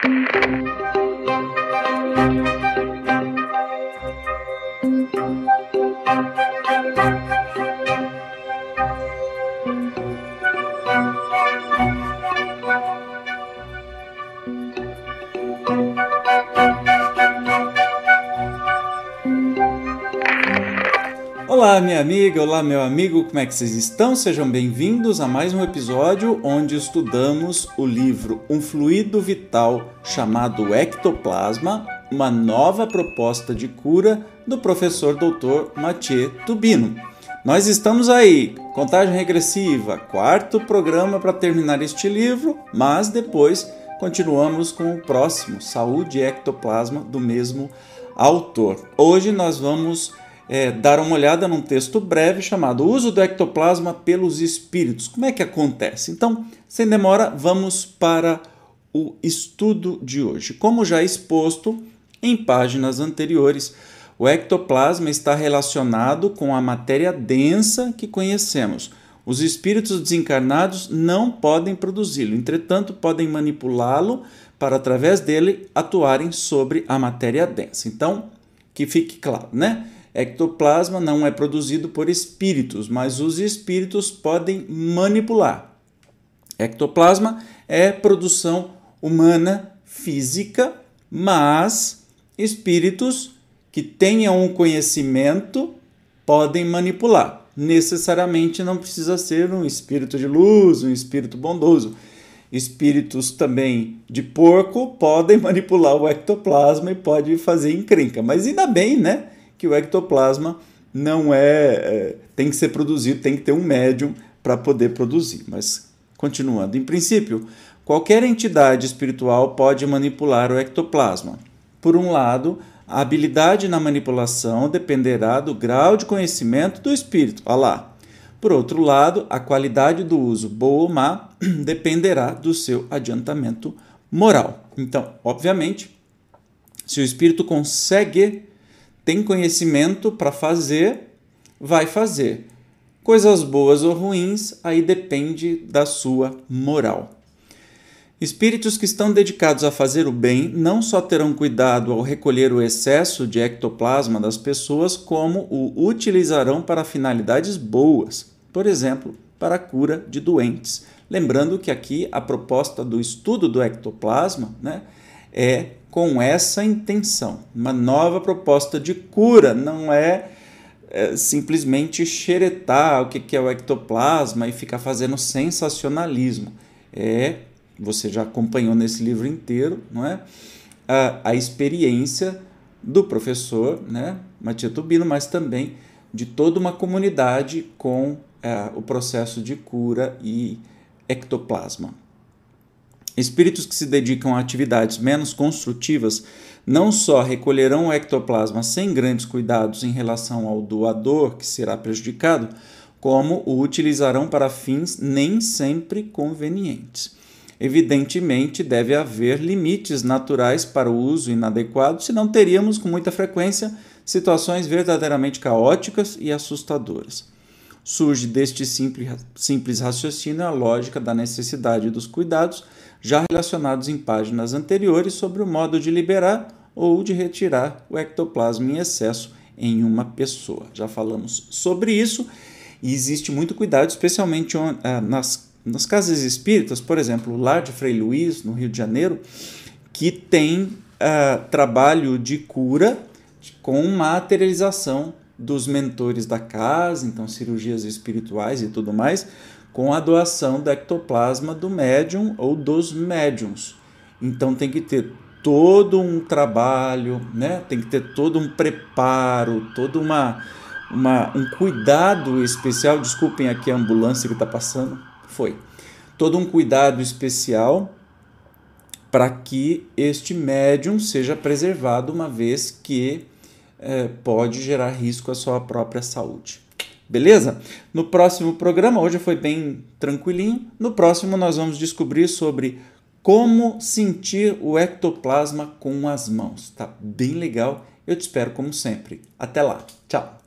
Thank you. Olá, minha amiga, olá, meu amigo, como é que vocês estão? Sejam bem-vindos a mais um episódio onde estudamos o livro Um Fluido Vital chamado Ectoplasma, uma nova proposta de cura do professor Dr. Mathieu Tubino. Nós estamos aí, contagem regressiva, quarto programa para terminar este livro, mas depois continuamos com o próximo, Saúde e Ectoplasma, do mesmo autor. Hoje nós vamos é, dar uma olhada num texto breve chamado Uso do ectoplasma pelos espíritos. Como é que acontece? Então, sem demora, vamos para o estudo de hoje. Como já exposto em páginas anteriores, o ectoplasma está relacionado com a matéria densa que conhecemos. Os espíritos desencarnados não podem produzi-lo, entretanto, podem manipulá-lo para, através dele, atuarem sobre a matéria densa. Então, que fique claro, né? Ectoplasma não é produzido por espíritos, mas os espíritos podem manipular. Ectoplasma é produção humana física, mas espíritos que tenham um conhecimento podem manipular. Necessariamente não precisa ser um espírito de luz, um espírito bondoso. Espíritos também de porco podem manipular o ectoplasma e pode fazer encrenca. Mas ainda bem, né? Que o ectoplasma não é, é tem que ser produzido, tem que ter um médium para poder produzir. Mas continuando, em princípio, qualquer entidade espiritual pode manipular o ectoplasma. Por um lado, a habilidade na manipulação dependerá do grau de conhecimento do espírito. Olha lá. Por outro lado, a qualidade do uso, boa ou má, dependerá do seu adiantamento moral. Então, obviamente, se o espírito consegue tem conhecimento para fazer, vai fazer. Coisas boas ou ruins, aí depende da sua moral. Espíritos que estão dedicados a fazer o bem não só terão cuidado ao recolher o excesso de ectoplasma das pessoas, como o utilizarão para finalidades boas, por exemplo, para a cura de doentes. Lembrando que aqui a proposta do estudo do ectoplasma né, é com essa intenção. Uma nova proposta de cura, não é, é simplesmente xeretar o que, é o ectoplasma e ficar fazendo sensacionalismo. É, você já acompanhou nesse livro inteiro, não é? A, a experiência do professor, né, Matias Tubino, mas também de toda uma comunidade com é, o processo de cura e ectoplasma. Espíritos que se dedicam a atividades menos construtivas não só recolherão o ectoplasma sem grandes cuidados em relação ao doador que será prejudicado, como o utilizarão para fins nem sempre convenientes. Evidentemente, deve haver limites naturais para o uso inadequado, senão teríamos com muita frequência situações verdadeiramente caóticas e assustadoras. Surge deste simples, raciocínio a lógica da necessidade dos cuidados já relacionados em páginas anteriores sobre o modo de liberar ou de retirar o ectoplasma em excesso em uma pessoa. Já falamos sobre isso e existe muito cuidado, especialmente ah, nas, nas casas espíritas, por exemplo, Lar de Frei Luiz, no Rio de Janeiro, que tem uh, trabalho de cura com materialização dos mentores da casa, então cirurgias espirituais e tudo mais, com a doação do ectoplasma do médium ou dos médiums. Então tem que ter todo um trabalho, né? tem que ter todo um preparo, todo uma, uma, um cuidado especial. Desculpem aqui a ambulância que está passando. Foi. Todo um cuidado especial para que este médium seja preservado, uma vez que é, pode gerar risco à sua própria saúde. Beleza? No próximo programa, hoje foi bem tranquilinho. No próximo, nós vamos descobrir sobre como sentir o ectoplasma com as mãos. Tá bem legal. Eu te espero como sempre. Até lá. Tchau.